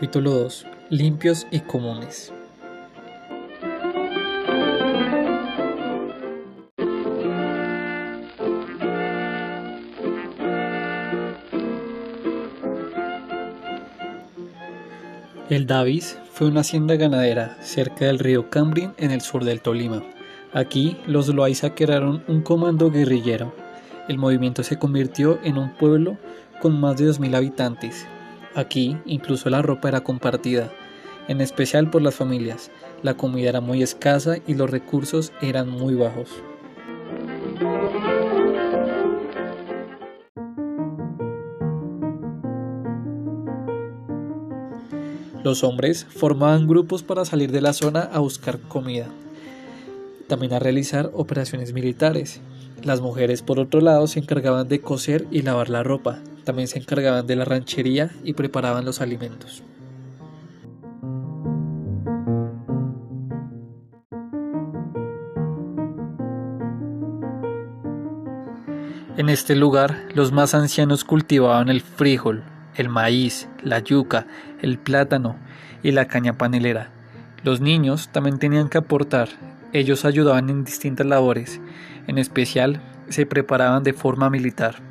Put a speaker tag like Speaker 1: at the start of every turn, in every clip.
Speaker 1: Capítulo 2. Limpios y comunes. El Davis fue una hacienda ganadera cerca del río Cambrin en el sur del Tolima. Aquí los Loaiza crearon un comando guerrillero. El movimiento se convirtió en un pueblo con más de 2.000 habitantes Aquí incluso la ropa era compartida, en especial por las familias. La comida era muy escasa y los recursos eran muy bajos. Los hombres formaban grupos para salir de la zona a buscar comida, también a realizar operaciones militares. Las mujeres, por otro lado, se encargaban de coser y lavar la ropa, también se encargaban de la ranchería y preparaban los alimentos. En este lugar, los más ancianos cultivaban el frijol, el maíz, la yuca, el plátano y la caña panelera. Los niños también tenían que aportar. Ellos ayudaban en distintas labores, en especial se preparaban de forma militar.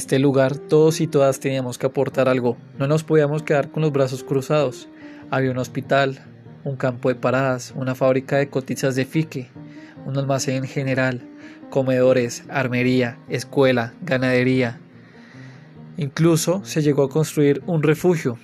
Speaker 1: Este lugar todos y todas teníamos que aportar algo, no nos podíamos quedar con los brazos cruzados. Había un hospital, un campo de paradas, una fábrica de cotizas de fique, un almacén general, comedores, armería, escuela, ganadería. Incluso se llegó a construir un refugio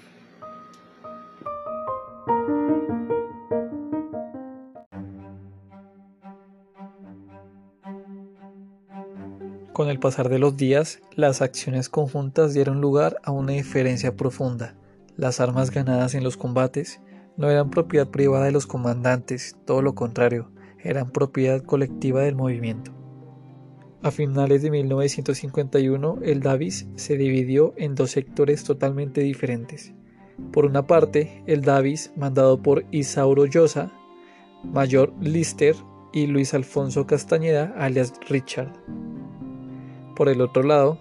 Speaker 1: Con el pasar de los días, las acciones conjuntas dieron lugar a una diferencia profunda. Las armas ganadas en los combates no eran propiedad privada de los comandantes, todo lo contrario, eran propiedad colectiva del movimiento. A finales de 1951, el Davis se dividió en dos sectores totalmente diferentes. Por una parte, el Davis, mandado por Isauro Llosa, Mayor Lister y Luis Alfonso Castañeda, alias Richard. Por el otro lado,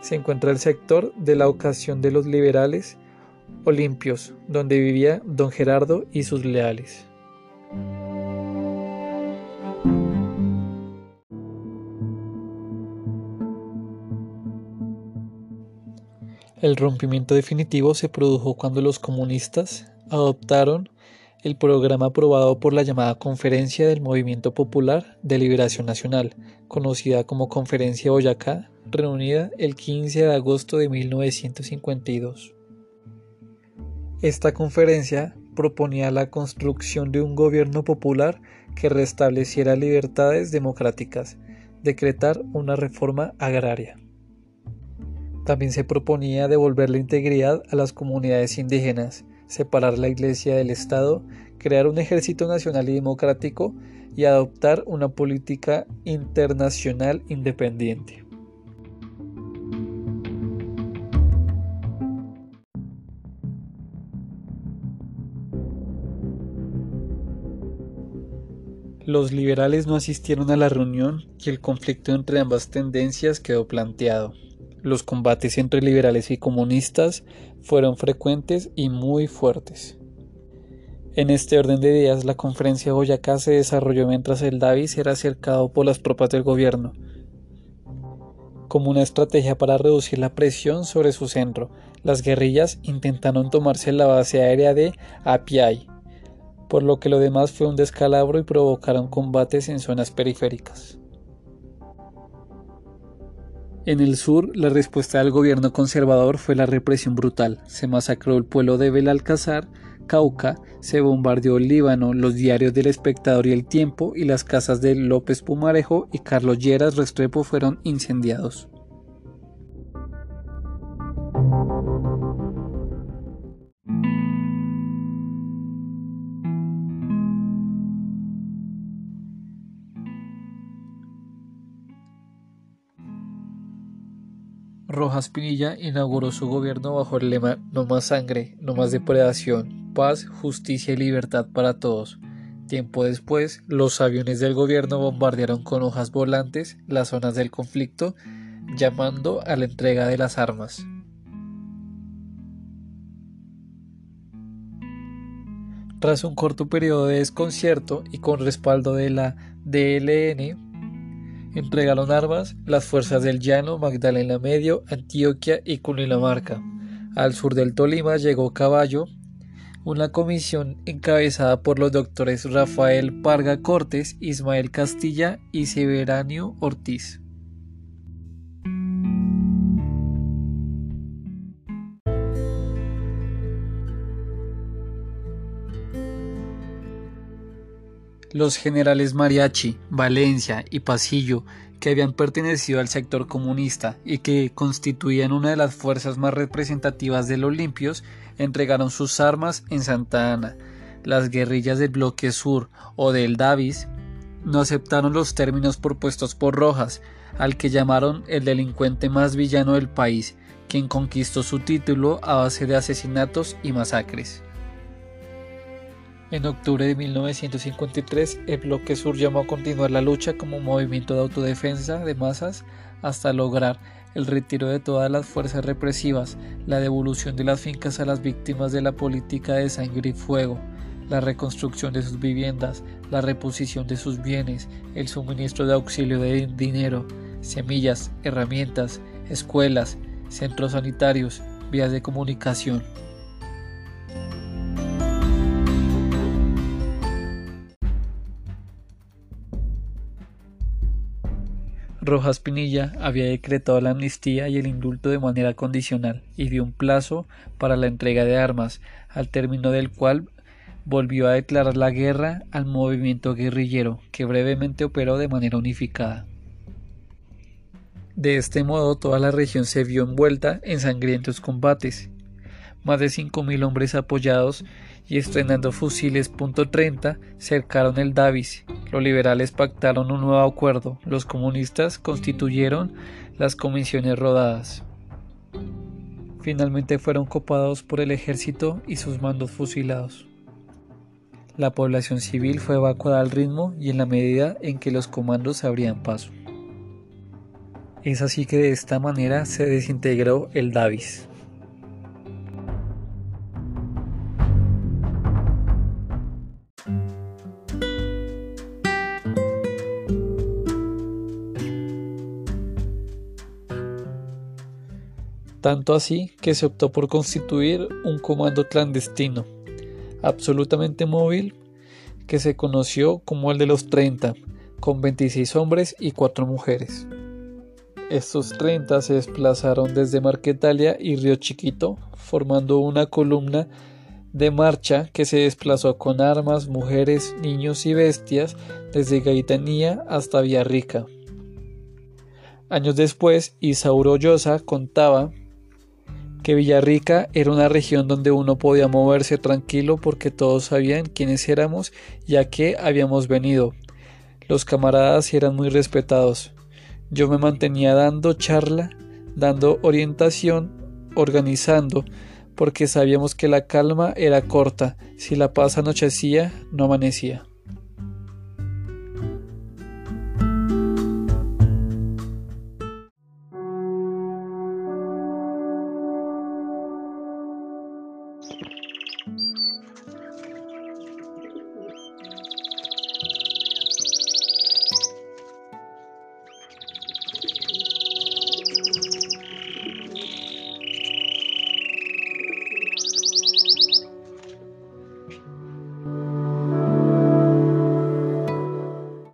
Speaker 1: se encuentra el sector de la ocasión de los liberales olimpios, donde vivía don Gerardo y sus leales. El rompimiento definitivo se produjo cuando los comunistas adoptaron el programa aprobado por la llamada Conferencia del Movimiento Popular de Liberación Nacional, conocida como Conferencia Boyacá, reunida el 15 de agosto de 1952. Esta conferencia proponía la construcción de un gobierno popular que restableciera libertades democráticas, decretar una reforma agraria. También se proponía devolver la integridad a las comunidades indígenas, separar la Iglesia del Estado, crear un ejército nacional y democrático y adoptar una política internacional independiente. Los liberales no asistieron a la reunión y el conflicto entre ambas tendencias quedó planteado. Los combates entre liberales y comunistas fueron frecuentes y muy fuertes. En este orden de ideas, la conferencia de Boyacá se desarrolló mientras el Davis era cercado por las tropas del gobierno, como una estrategia para reducir la presión sobre su centro. Las guerrillas intentaron tomarse la base aérea de Apiay, por lo que lo demás fue un descalabro y provocaron combates en zonas periféricas. En el sur, la respuesta del gobierno conservador fue la represión brutal. Se masacró el pueblo de Belalcázar, Cauca, se bombardeó el Líbano, los diarios del Espectador y El Tiempo y las casas de López Pumarejo y Carlos Lleras Restrepo fueron incendiados. Rojas Pinilla inauguró su gobierno bajo el lema No más sangre, no más depredación, paz, justicia y libertad para todos. Tiempo después, los aviones del gobierno bombardearon con hojas volantes las zonas del conflicto, llamando a la entrega de las armas. Tras un corto periodo de desconcierto y con respaldo de la DLN, entregaron armas las fuerzas del Llano, Magdalena Medio, Antioquia y Cundinamarca. Al sur del Tolima llegó Caballo, una comisión encabezada por los doctores Rafael Parga Cortes, Ismael Castilla y Severanio Ortiz. Los generales Mariachi, Valencia y Pasillo, que habían pertenecido al sector comunista y que constituían una de las fuerzas más representativas de los limpios, entregaron sus armas en Santa Ana. Las guerrillas del bloque sur o del Davis no aceptaron los términos propuestos por Rojas, al que llamaron el delincuente más villano del país, quien conquistó su título a base de asesinatos y masacres. En octubre de 1953, el Bloque Sur llamó a continuar la lucha como movimiento de autodefensa de masas hasta lograr el retiro de todas las fuerzas represivas, la devolución de las fincas a las víctimas de la política de sangre y fuego, la reconstrucción de sus viviendas, la reposición de sus bienes, el suministro de auxilio de dinero, semillas, herramientas, escuelas, centros sanitarios, vías de comunicación. Rojas Pinilla había decretado la amnistía y el indulto de manera condicional y dio un plazo para la entrega de armas, al término del cual volvió a declarar la guerra al movimiento guerrillero, que brevemente operó de manera unificada. De este modo toda la región se vio envuelta en sangrientos combates. Más de cinco mil hombres apoyados y estrenando fusiles .30 cercaron el Davis los liberales pactaron un nuevo acuerdo, los comunistas constituyeron las comisiones rodadas. Finalmente fueron copados por el ejército y sus mandos fusilados. La población civil fue evacuada al ritmo y en la medida en que los comandos abrían paso. Es así que de esta manera se desintegró el Davis. Tanto así que se optó por constituir un comando clandestino, absolutamente móvil, que se conoció como el de los 30, con 26 hombres y 4 mujeres. Estos 30 se desplazaron desde Marquetalia y Río Chiquito, formando una columna de marcha que se desplazó con armas, mujeres, niños y bestias desde Gaitanía hasta Villarrica. Años después, Isauro Llosa contaba que Villarrica era una región donde uno podía moverse tranquilo porque todos sabían quiénes éramos y a qué habíamos venido. Los camaradas eran muy respetados. Yo me mantenía dando charla, dando orientación, organizando, porque sabíamos que la calma era corta, si la paz anochecía, no amanecía.